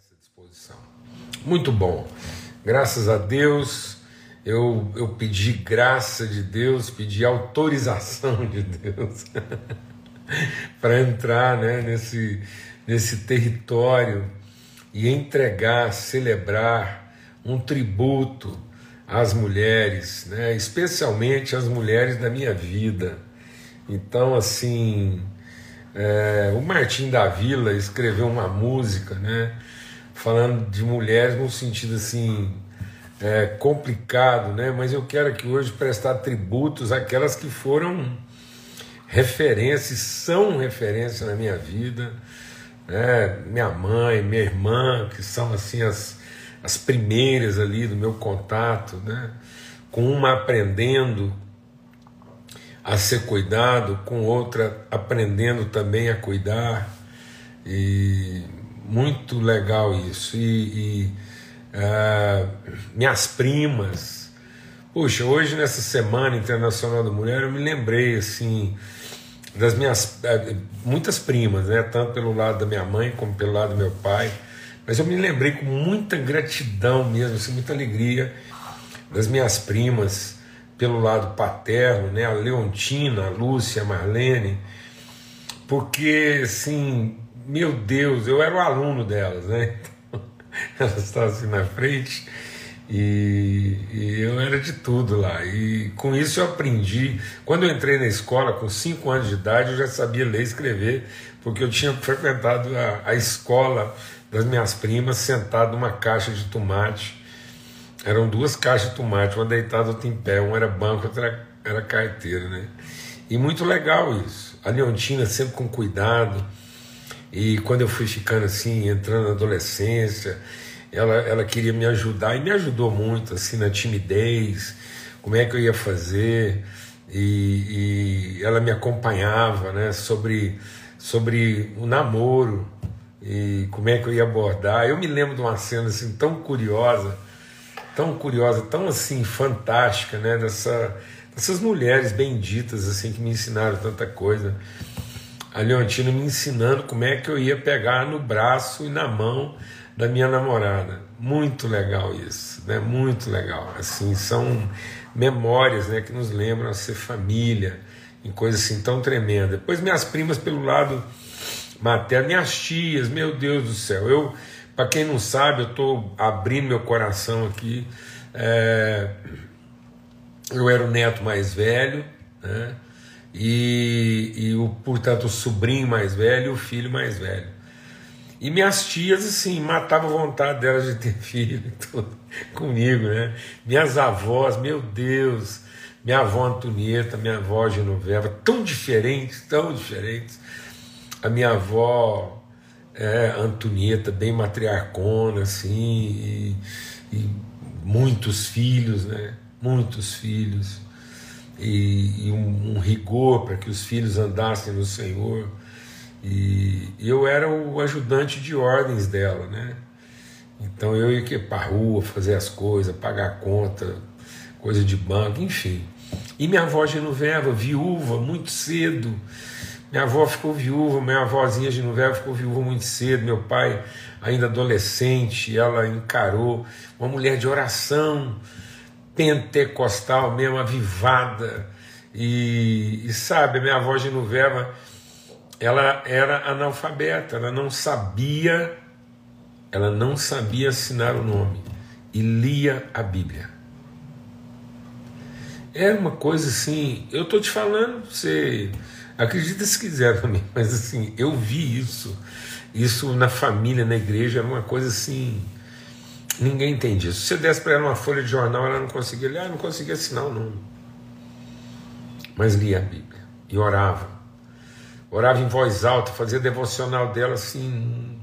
essa disposição. Muito bom. Graças a Deus, eu, eu pedi graça de Deus, pedi autorização de Deus para entrar né, nesse, nesse território e entregar, celebrar um tributo às mulheres, né, especialmente às mulheres da minha vida. Então, assim, é, o Martim da Vila escreveu uma música, né, falando de mulheres num sentido assim é, complicado, né? Mas eu quero aqui hoje prestar tributos àquelas que foram referências, são referência na minha vida, né? Minha mãe, minha irmã, que são assim as, as primeiras ali do meu contato, né? Com uma aprendendo a ser cuidado, com outra aprendendo também a cuidar. E muito legal isso. E, e uh, minhas primas. Puxa, hoje nessa Semana Internacional da Mulher eu me lembrei assim das minhas uh, muitas primas, né? Tanto pelo lado da minha mãe como pelo lado do meu pai. Mas eu me lembrei com muita gratidão mesmo, assim, muita alegria das minhas primas pelo lado paterno, né? A Leontina, a Lúcia, a Marlene, porque assim, meu Deus, eu era o aluno delas, né? Então, elas estavam assim na frente e, e, eu era de tudo lá. E com isso eu aprendi. Quando eu entrei na escola, com 5 anos de idade, eu já sabia ler e escrever, porque eu tinha frequentado a, a escola das minhas primas, sentado numa caixa de tomate eram duas caixas de tomate, uma deitada, outra em pé, uma era banco, outra era, era carteira, né? E muito legal isso. A Leontina sempre com cuidado. E quando eu fui ficando assim, entrando na adolescência, ela, ela queria me ajudar e me ajudou muito, assim, na timidez, como é que eu ia fazer. E, e ela me acompanhava, né, sobre, sobre o namoro e como é que eu ia abordar. Eu me lembro de uma cena assim tão curiosa tão curiosa, tão assim fantástica, né? Dessa, dessas mulheres benditas assim que me ensinaram tanta coisa. A Leontina me ensinando como é que eu ia pegar no braço e na mão da minha namorada. Muito legal isso, né? Muito legal. Assim, são memórias, né, que nos lembram a ser família, em coisas assim tão tremendas. Depois minhas primas pelo lado materno, minhas tias, meu Deus do céu. Eu para quem não sabe, eu estou abrindo meu coração aqui. É, eu era o neto mais velho, né? E, e o, portanto, o sobrinho mais velho e o filho mais velho. E minhas tias, assim, matavam a vontade delas de ter filho tudo, comigo, né? Minhas avós, meu Deus, minha avó Antonieta, minha avó Genoveva, tão diferentes, tão diferentes. A minha avó é, Antonieta, bem matriarcona, assim, e, e muitos filhos, né? Muitos filhos, e, e um, um, rigor para que os filhos andassem no Senhor. E, eu era o ajudante de ordens dela, né? Então eu ia para a rua fazer as coisas, pagar a conta, coisa de banco, enfim. E minha avó Genoveva, viúva, muito cedo, minha avó ficou viúva, minha avózinha de novela ficou viúva muito cedo, meu pai, ainda adolescente, ela encarou uma mulher de oração, pentecostal mesmo, avivada. E, e sabe, minha avó de novela, ela era analfabeta, ela não sabia, ela não sabia assinar o nome e lia a Bíblia. Era uma coisa assim, eu tô te falando, você Acredita se quiser também, mas assim, eu vi isso. Isso na família, na igreja, era uma coisa assim. Ninguém entendia. Se você desse para ela uma folha de jornal, ela não conseguia ler, ah, não conseguia assinar o nome. Mas lia a Bíblia e orava. Orava em voz alta, fazia devocional dela assim,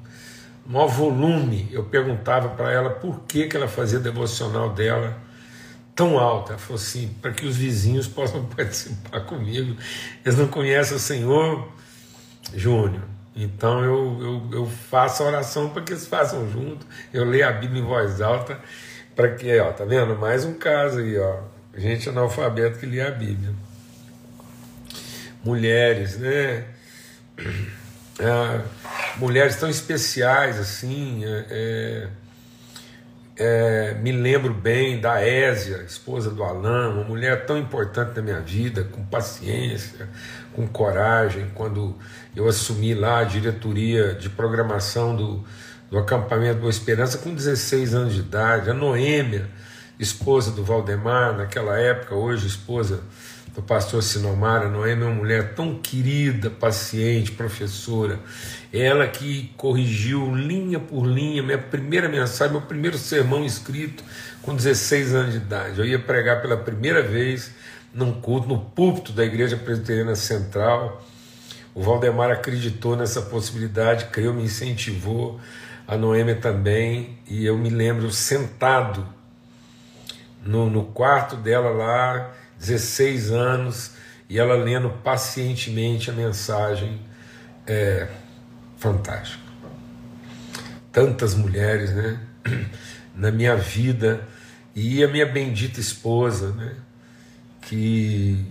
maior volume. Eu perguntava para ela por que, que ela fazia devocional dela tão alta. Ela falou assim: para que os vizinhos possam participar comigo. Eles não conhecem o Senhor, Júnior. Então eu, eu, eu faço a oração para que eles façam junto. Eu leio a Bíblia em voz alta para que, ó, tá vendo? Mais um caso aí, ó. Gente analfabeto que lê a Bíblia. Mulheres, né? Ah, mulheres tão especiais assim. É, é, é, me lembro bem da Ésia, esposa do Alain, uma mulher tão importante na minha vida, com paciência, com coragem. Quando eu assumi lá a diretoria de programação do, do acampamento Boa Esperança com 16 anos de idade, a Noêmia, esposa do Valdemar, naquela época, hoje esposa do pastor Sinomara. Noemi é uma mulher tão querida, paciente, professora. Ela que corrigiu linha por linha minha primeira mensagem, meu primeiro sermão escrito com 16 anos de idade. Eu ia pregar pela primeira vez num culto no púlpito da Igreja Presbiteriana Central. O Valdemar acreditou nessa possibilidade, creu, me incentivou, a Noemi também, e eu me lembro sentado no, no quarto dela lá, 16 anos, e ela lendo pacientemente a mensagem é fantástico. Tantas mulheres, né? Na minha vida, e a minha bendita esposa, né? Que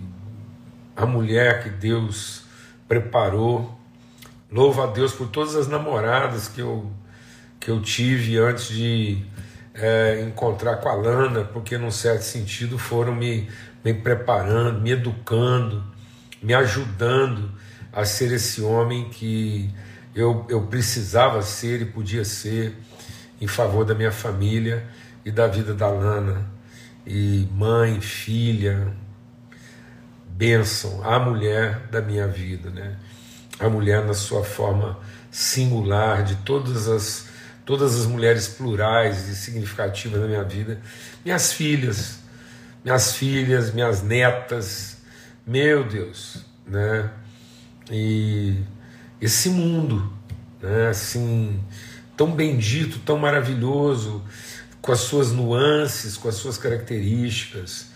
a mulher que Deus preparou. Louvo a Deus por todas as namoradas que eu, que eu tive antes de é, encontrar com a Lana, porque, num certo sentido, foram me me preparando, me educando, me ajudando a ser esse homem que eu, eu precisava ser e podia ser em favor da minha família e da vida da Lana. E mãe, filha, bênção, a mulher da minha vida, né? A mulher na sua forma singular, de todas as, todas as mulheres plurais e significativas da minha vida. Minhas filhas, minhas filhas, minhas netas, meu Deus, né? E esse mundo, né? Assim, tão bendito, tão maravilhoso, com as suas nuances, com as suas características.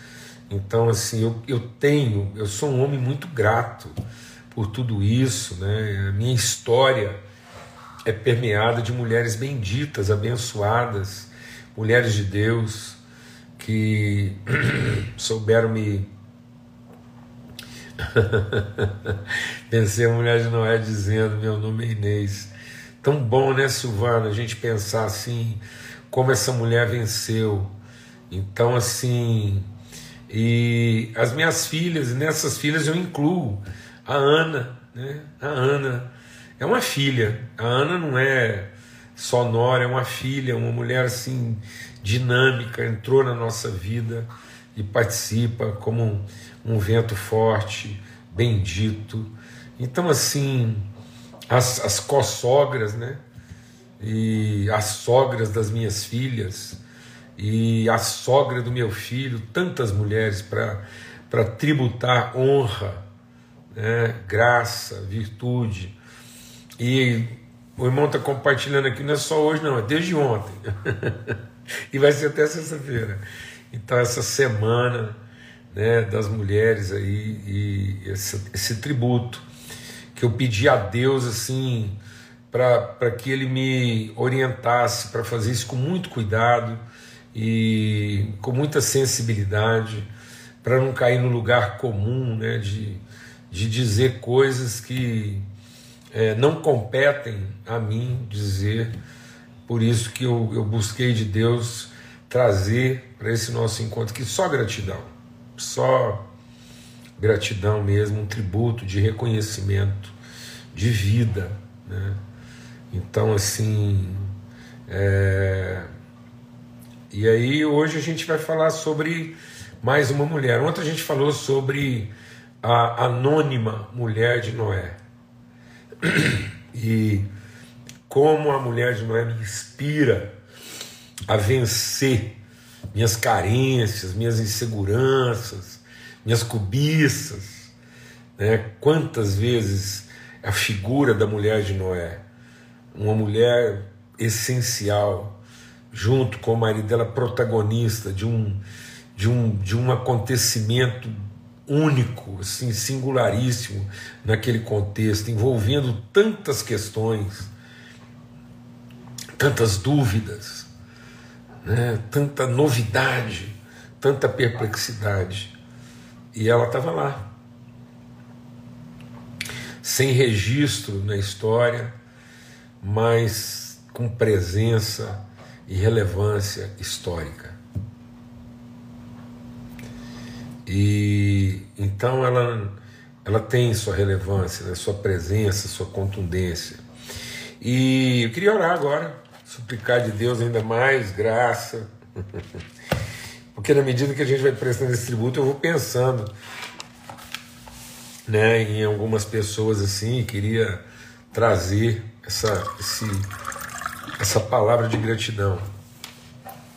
Então, assim, eu, eu tenho, eu sou um homem muito grato por tudo isso, né? A minha história é permeada de mulheres benditas, abençoadas, mulheres de Deus, que souberam me. Pensei a mulher de Noé dizendo: Meu nome é Inês. Tão bom, né, Silvana, a gente pensar assim, como essa mulher venceu. Então, assim, e as minhas filhas, nessas filhas eu incluo a Ana, né? A Ana é uma filha. A Ana não é só nora, é uma filha, uma mulher assim dinâmica, entrou na nossa vida e participa como um, um vento forte, bendito. Então, assim, as, as co-sogras, né? E as sogras das minhas filhas, e a sogra do meu filho, tantas mulheres para tributar honra, né? graça, virtude. E o irmão está compartilhando aqui, não é só hoje, não, é desde ontem. e vai ser até sexta-feira. Então, essa semana né, das mulheres aí, e esse, esse tributo que eu pedi a Deus assim para que Ele me orientasse para fazer isso com muito cuidado e com muita sensibilidade, para não cair no lugar comum né, de, de dizer coisas que é, não competem a mim dizer por isso que eu, eu busquei de Deus trazer para esse nosso encontro que só gratidão, só gratidão mesmo, um tributo de reconhecimento, de vida. Né? Então, assim. É... E aí, hoje a gente vai falar sobre mais uma mulher. Ontem a gente falou sobre a anônima mulher de Noé. E como a mulher de Noé me inspira a vencer minhas carências, minhas inseguranças, minhas cobiças. Né? Quantas vezes a figura da mulher de Noé, uma mulher essencial, junto com o marido dela, protagonista de um, de um, de um acontecimento único, assim, singularíssimo naquele contexto, envolvendo tantas questões tantas dúvidas, né? tanta novidade, tanta perplexidade. E ela estava lá, sem registro na história, mas com presença e relevância histórica. E então ela, ela tem sua relevância, né, sua presença, sua contundência. E eu queria orar agora, suplicar de Deus ainda mais graça, porque na medida que a gente vai prestando esse tributo, eu vou pensando né, em algumas pessoas assim, queria trazer essa, esse, essa palavra de gratidão.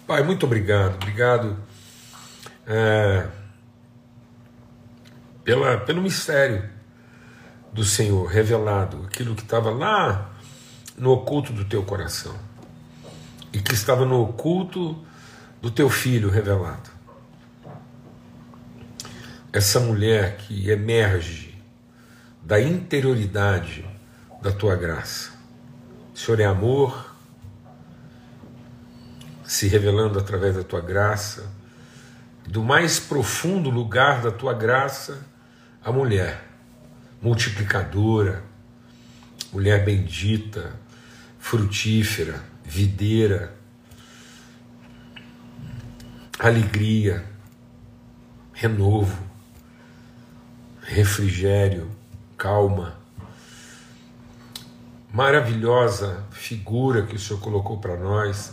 Pai, muito obrigado, obrigado é, pela, pelo mistério do Senhor revelado, aquilo que estava lá no oculto do teu coração e que estava no oculto do teu filho revelado. Essa mulher que emerge da interioridade da tua graça. O Senhor é amor, se revelando através da tua graça, do mais profundo lugar da tua graça, a mulher multiplicadora, mulher bendita, frutífera, videira, alegria, renovo, refrigério, calma maravilhosa figura que o Senhor colocou para nós,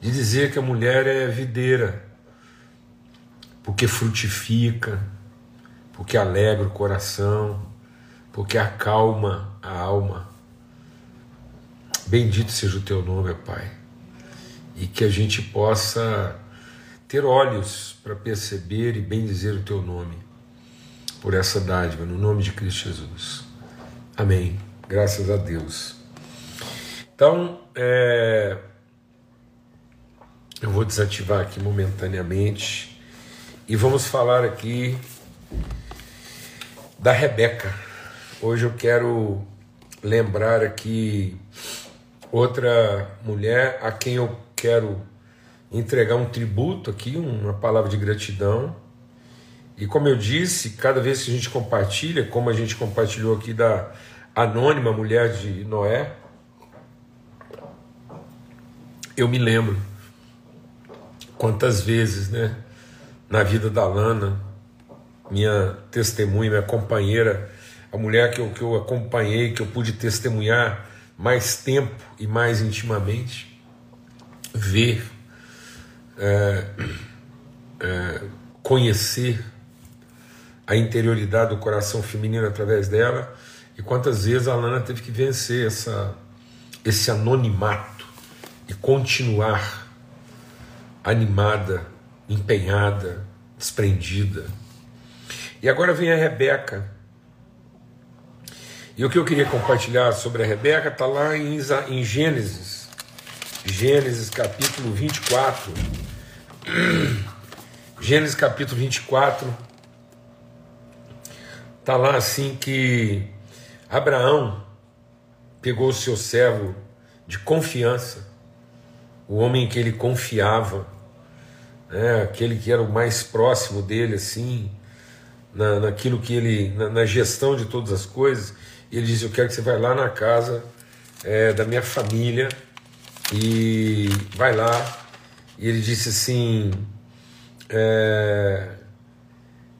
de dizer que a mulher é videira, porque frutifica, porque alegra o coração, porque acalma a alma. Bendito seja o teu nome, Pai, e que a gente possa ter olhos para perceber e bendizer o teu nome por essa dádiva, no nome de Cristo Jesus. Amém. Graças a Deus. Então, é, eu vou desativar aqui momentaneamente e vamos falar aqui da Rebeca. Hoje eu quero lembrar aqui outra mulher a quem eu quero entregar um tributo aqui, uma palavra de gratidão. E como eu disse, cada vez que a gente compartilha, como a gente compartilhou aqui da anônima mulher de Noé, eu me lembro quantas vezes, né, na vida da Lana, minha testemunha, minha companheira, a mulher que eu, que eu acompanhei, que eu pude testemunhar mais tempo e mais intimamente, ver, é, é, conhecer a interioridade do coração feminino através dela, e quantas vezes a Lana teve que vencer essa, esse anonimato e continuar animada, empenhada, desprendida. E agora vem a Rebeca. E o que eu queria compartilhar sobre a Rebeca está lá em, em Gênesis, Gênesis capítulo 24. Gênesis capítulo 24. Está lá assim que Abraão pegou o seu servo de confiança o homem em que ele confiava, né, aquele que era o mais próximo dele, assim, na, naquilo que ele, na, na, gestão de todas as coisas. E ele disse: Eu quero que você vá lá na casa é, da minha família e vai lá. E ele disse assim: é,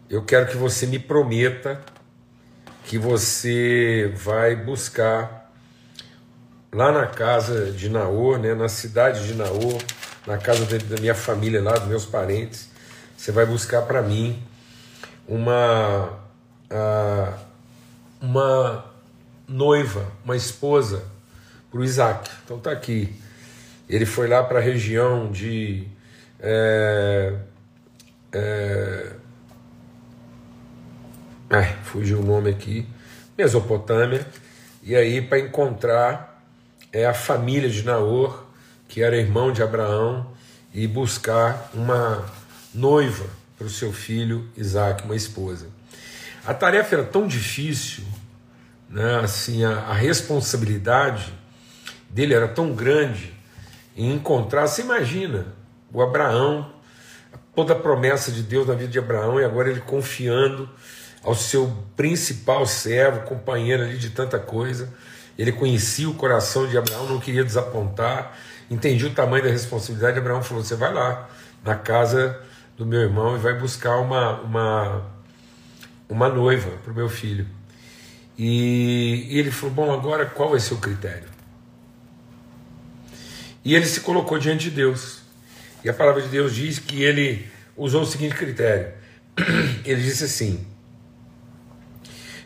Eu quero que você me prometa que você vai buscar lá na casa de Naor, né, na cidade de Naor, na casa da minha família lá, dos meus parentes, você vai buscar para mim uma, uh, uma noiva, uma esposa para o Isaac. Então tá aqui. Ele foi lá para a região de. É, é, ai, fugiu o nome aqui. Mesopotâmia. E aí, para encontrar é a família de Naor, que era irmão de Abraão, e buscar uma noiva para o seu filho Isaac, uma esposa. A tarefa era tão difícil, né? assim, a, a responsabilidade dele era tão grande em encontrar. Você imagina o Abraão, toda a promessa de Deus na vida de Abraão, e agora ele confiando ao seu principal servo, companheiro ali de tanta coisa, ele conhecia o coração de Abraão, não queria desapontar, entendia o tamanho da responsabilidade. Abraão falou: Você vai lá na casa do meu irmão e vai buscar uma, uma, uma noiva para o meu filho. E, e ele falou: Bom, agora qual vai ser o critério? E ele se colocou diante de Deus. E a palavra de Deus diz que ele usou o seguinte critério: Ele disse assim: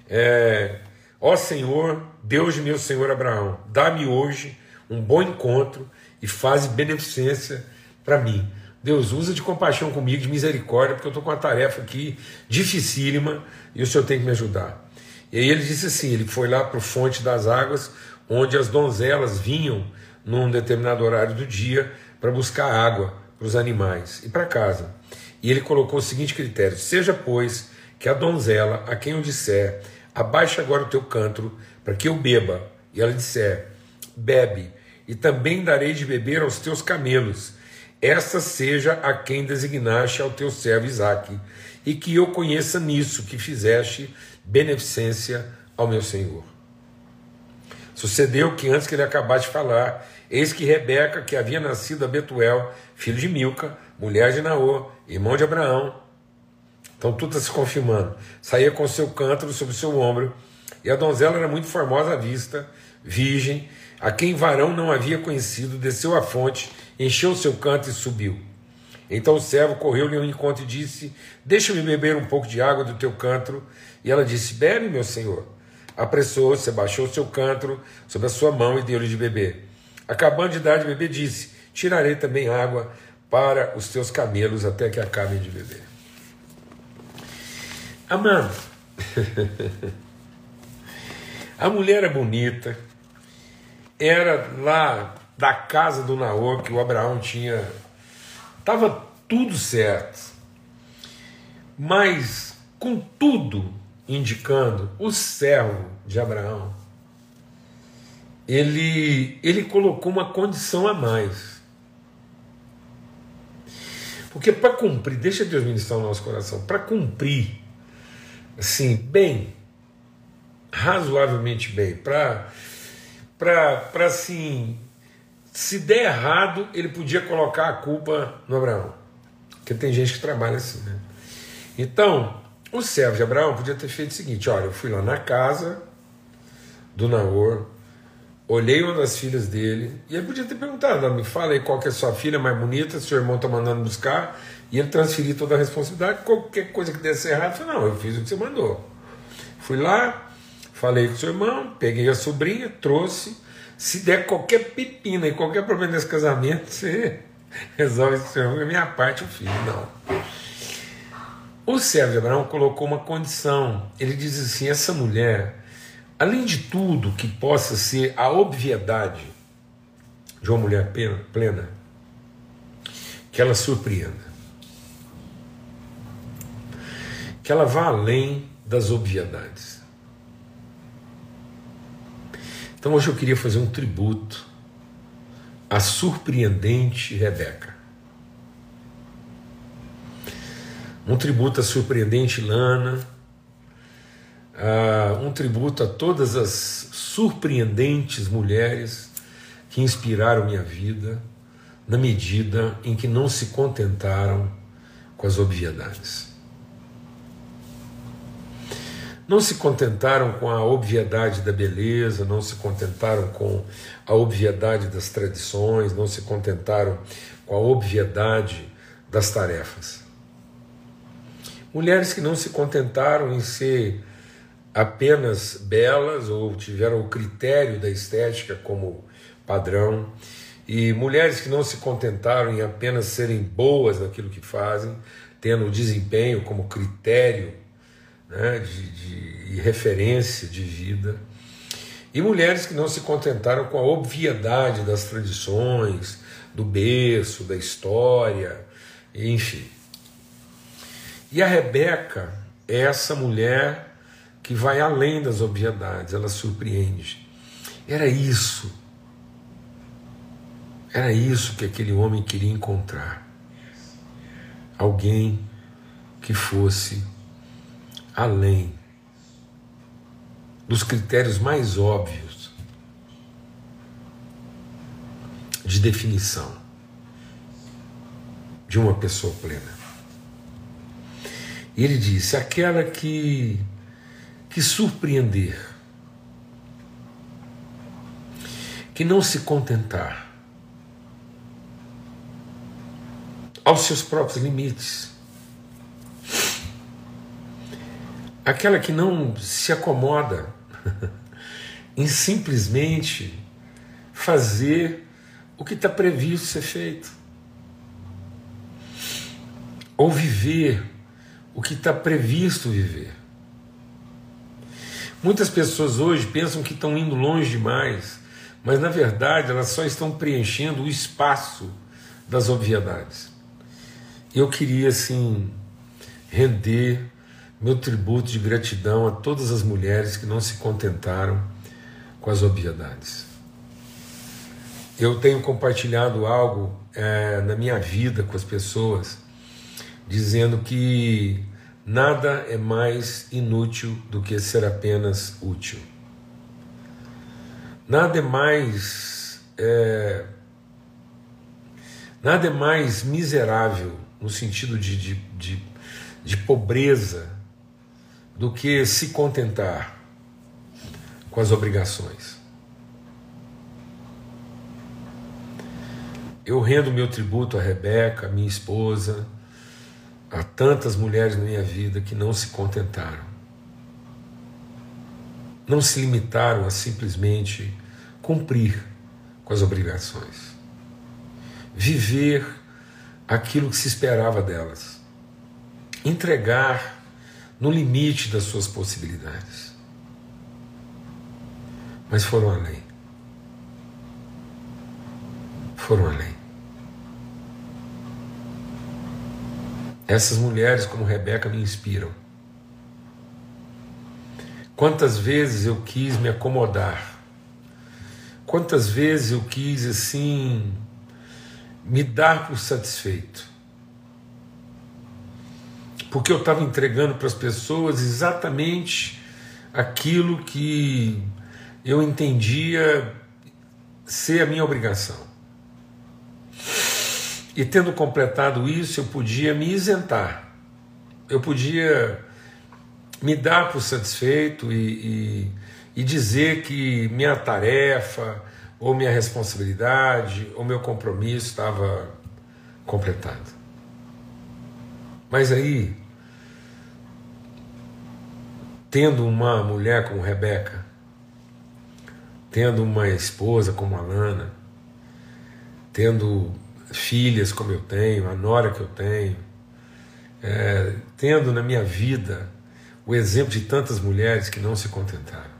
é, Ó Senhor, Deus de meu Senhor Abraão, dá-me hoje um bom encontro e faz beneficência para mim. Deus, usa de compaixão comigo, de misericórdia, porque eu estou com uma tarefa aqui dificílima e o Senhor tem que me ajudar. E aí ele disse assim: ele foi lá para o fonte das águas, onde as donzelas vinham num determinado horário do dia para buscar água para os animais e para casa. E ele colocou o seguinte critério: seja, pois, que a donzela, a quem eu disser, abaixa agora o teu cântaro, para que eu beba. E ela disser: bebe, e também darei de beber aos teus camelos. Esta seja a quem designaste ao teu servo Isaque, e que eu conheça nisso que fizeste beneficência ao meu senhor. Sucedeu que antes que ele acabasse de falar, eis que Rebeca, que havia nascido a Betuel, filho de Milca, mulher de Naor, irmão de Abraão, então tudo está se confirmando. Saía com seu cântaro sobre seu ombro, e a donzela era muito formosa à vista, virgem, a quem varão não havia conhecido, desceu à fonte, encheu seu canto e subiu. Então o servo correu-lhe ao encontro e disse: Deixa-me beber um pouco de água do teu cântaro. E ela disse: Bebe, meu senhor. Apressou-se, abaixou seu cântaro sobre a sua mão e deu-lhe de beber. Acabando de dar de beber, disse: Tirarei também água para os teus camelos até que acabem de beber. Amado, a mulher é bonita, era lá da casa do Naor que o Abraão tinha, estava tudo certo, mas com tudo indicando o servo de Abraão, ele, ele colocou uma condição a mais. Porque para cumprir, deixa Deus ministrar o nosso coração, para cumprir assim, bem, razoavelmente bem, para assim, se der errado, ele podia colocar a culpa no Abraão. Porque tem gente que trabalha assim, né? Então, o de Abraão podia ter feito o seguinte: olha, eu fui lá na casa do Naor, olhei uma das filhas dele, e ele podia ter perguntado: me fala aí qual que é a sua filha mais bonita, seu irmão está mandando buscar, e ele transferir toda a responsabilidade. Qualquer coisa que desse errado, falei, não, eu fiz o que você mandou. Fui lá, falei com seu irmão, peguei a sobrinha, trouxe. Se der qualquer pepina e qualquer problema nesse casamento, você resolve isso. A minha parte eu fiz. Não. O de Abraão colocou uma condição. Ele diz assim: essa mulher, além de tudo que possa ser a obviedade de uma mulher plena, que ela surpreenda. que ela vá além das obviedades. Então hoje eu queria fazer um tributo à surpreendente Rebeca. Um tributo à surpreendente Lana, um tributo a todas as surpreendentes mulheres que inspiraram minha vida, na medida em que não se contentaram com as obviedades. não se contentaram com a obviedade da beleza, não se contentaram com a obviedade das tradições, não se contentaram com a obviedade das tarefas. Mulheres que não se contentaram em ser apenas belas ou tiveram o critério da estética como padrão, e mulheres que não se contentaram em apenas serem boas naquilo que fazem, tendo o desempenho como critério né, de, de referência de vida, e mulheres que não se contentaram com a obviedade das tradições, do berço, da história, enfim. E a Rebeca é essa mulher que vai além das obviedades, ela surpreende. Era isso. Era isso que aquele homem queria encontrar. Alguém que fosse além dos critérios mais óbvios de definição de uma pessoa plena. E ele disse: aquela que, que surpreender, que não se contentar aos seus próprios limites, aquela que não se acomoda em simplesmente fazer o que está previsto ser feito, ou viver o que está previsto viver. Muitas pessoas hoje pensam que estão indo longe demais, mas na verdade elas só estão preenchendo o espaço das obviedades. Eu queria assim render meu tributo de gratidão a todas as mulheres que não se contentaram com as obviedades. Eu tenho compartilhado algo é, na minha vida com as pessoas, dizendo que nada é mais inútil do que ser apenas útil. Nada é mais. É, nada é mais miserável no sentido de, de, de, de pobreza do que se contentar com as obrigações. Eu rendo meu tributo a Rebeca, minha esposa, a tantas mulheres na minha vida que não se contentaram. Não se limitaram a simplesmente cumprir com as obrigações. Viver aquilo que se esperava delas. Entregar no limite das suas possibilidades. Mas foram além. Foram além. Essas mulheres como Rebeca me inspiram. Quantas vezes eu quis me acomodar, quantas vezes eu quis assim me dar por satisfeito, porque eu estava entregando para as pessoas exatamente aquilo que eu entendia ser a minha obrigação. E tendo completado isso, eu podia me isentar, eu podia me dar por satisfeito e, e, e dizer que minha tarefa, ou minha responsabilidade, ou meu compromisso estava completado. Mas aí, tendo uma mulher como Rebeca, tendo uma esposa como a Lana, tendo filhas como eu tenho, a nora que eu tenho, é, tendo na minha vida o exemplo de tantas mulheres que não se contentaram,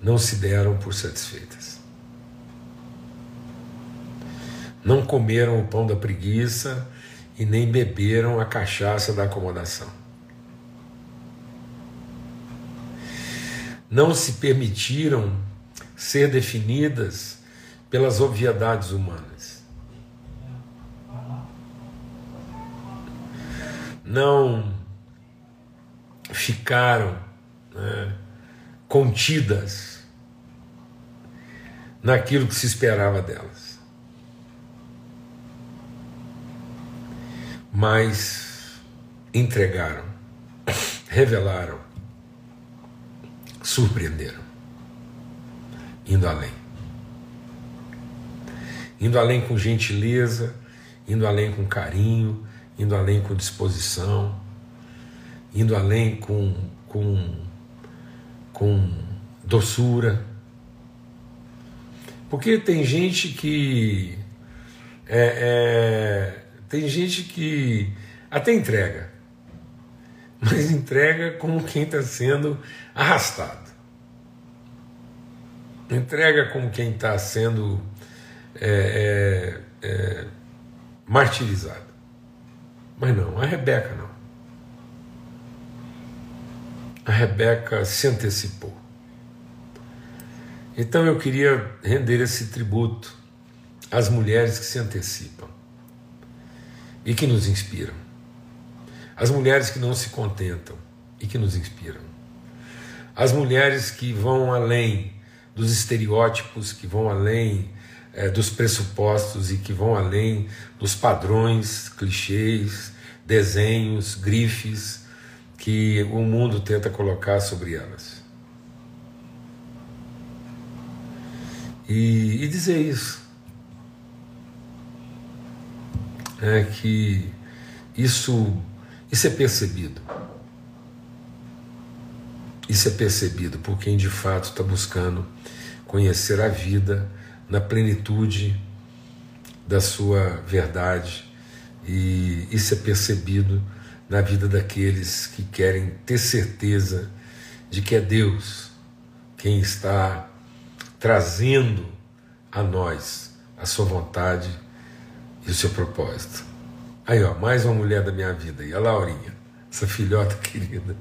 não se deram por satisfeitas. Não comeram o pão da preguiça e nem beberam a cachaça da acomodação. Não se permitiram ser definidas pelas obviedades humanas. Não ficaram né, contidas naquilo que se esperava delas. Mas entregaram, revelaram, surpreenderam, indo além indo além com gentileza, indo além com carinho, indo além com disposição, indo além com, com, com doçura. Porque tem gente que. É, é, tem gente que até entrega, mas entrega como quem está sendo arrastado. Entrega como quem está sendo é, é, é, martirizado. Mas não, a Rebeca não. A Rebeca se antecipou. Então eu queria render esse tributo às mulheres que se antecipam e que nos inspiram. As mulheres que não se contentam e que nos inspiram. As mulheres que vão além dos estereótipos, que vão além é, dos pressupostos e que vão além dos padrões, clichês, desenhos, grifes que o mundo tenta colocar sobre elas. E, e dizer isso. É que isso, isso é percebido. Isso é percebido por quem de fato está buscando conhecer a vida na plenitude da sua verdade, e isso é percebido na vida daqueles que querem ter certeza de que é Deus quem está trazendo a nós a sua vontade e o seu propósito. Aí, ó, mais uma mulher da minha vida, e a Laurinha, essa filhota querida.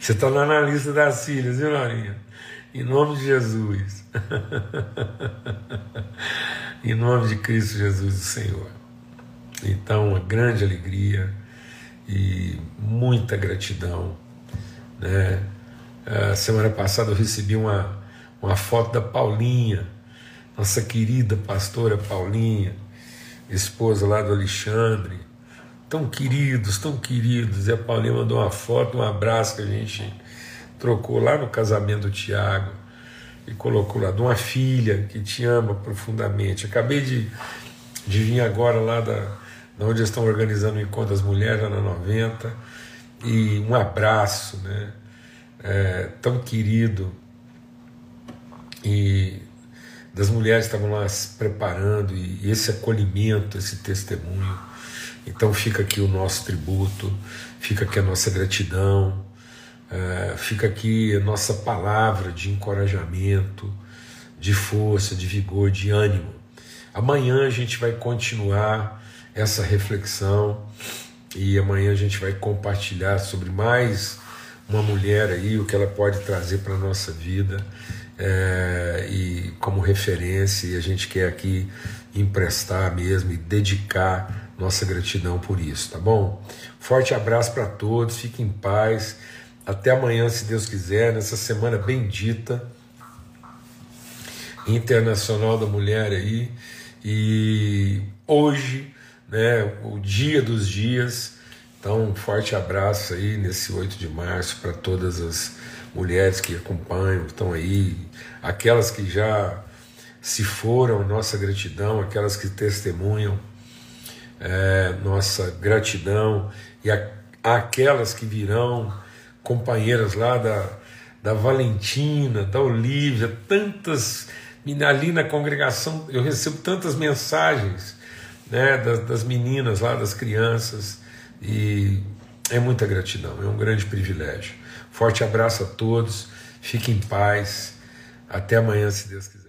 Você está lá na lista das filhas, viu, Laurinha? Em nome de Jesus. em nome de Cristo Jesus, o Senhor. Então, uma grande alegria e muita gratidão. Né? A semana passada eu recebi uma, uma foto da Paulinha, nossa querida pastora Paulinha, esposa lá do Alexandre. Tão queridos, tão queridos. E a Paulinha mandou uma foto, um abraço que a gente trocou lá no casamento do Tiago e colocou lá de uma filha que te ama profundamente. Acabei de, de vir agora lá da, da onde estão organizando o encontro das mulheres, lá na 90, e um abraço, né? É, tão querido. E das mulheres estavam lá se preparando, e, e esse acolhimento, esse testemunho. Então fica aqui o nosso tributo, fica aqui a nossa gratidão é, fica aqui a nossa palavra de encorajamento, de força, de vigor, de ânimo. Amanhã a gente vai continuar essa reflexão e amanhã a gente vai compartilhar sobre mais uma mulher aí, o que ela pode trazer para a nossa vida é, e como referência, e a gente quer aqui emprestar mesmo e dedicar nossa gratidão por isso, tá bom? Forte abraço para todos, fiquem em paz. Até amanhã, se Deus quiser, nessa semana bendita, internacional da mulher aí. E hoje, né, o dia dos dias. Então, um forte abraço aí nesse 8 de março para todas as mulheres que acompanham, estão aí, aquelas que já se foram, nossa gratidão, aquelas que testemunham, é, nossa gratidão, e a, aquelas que virão companheiras lá da, da Valentina, da Olívia, tantas, ali na congregação eu recebo tantas mensagens né, das, das meninas lá, das crianças, e é muita gratidão, é um grande privilégio. Forte abraço a todos, fiquem em paz, até amanhã, se Deus quiser.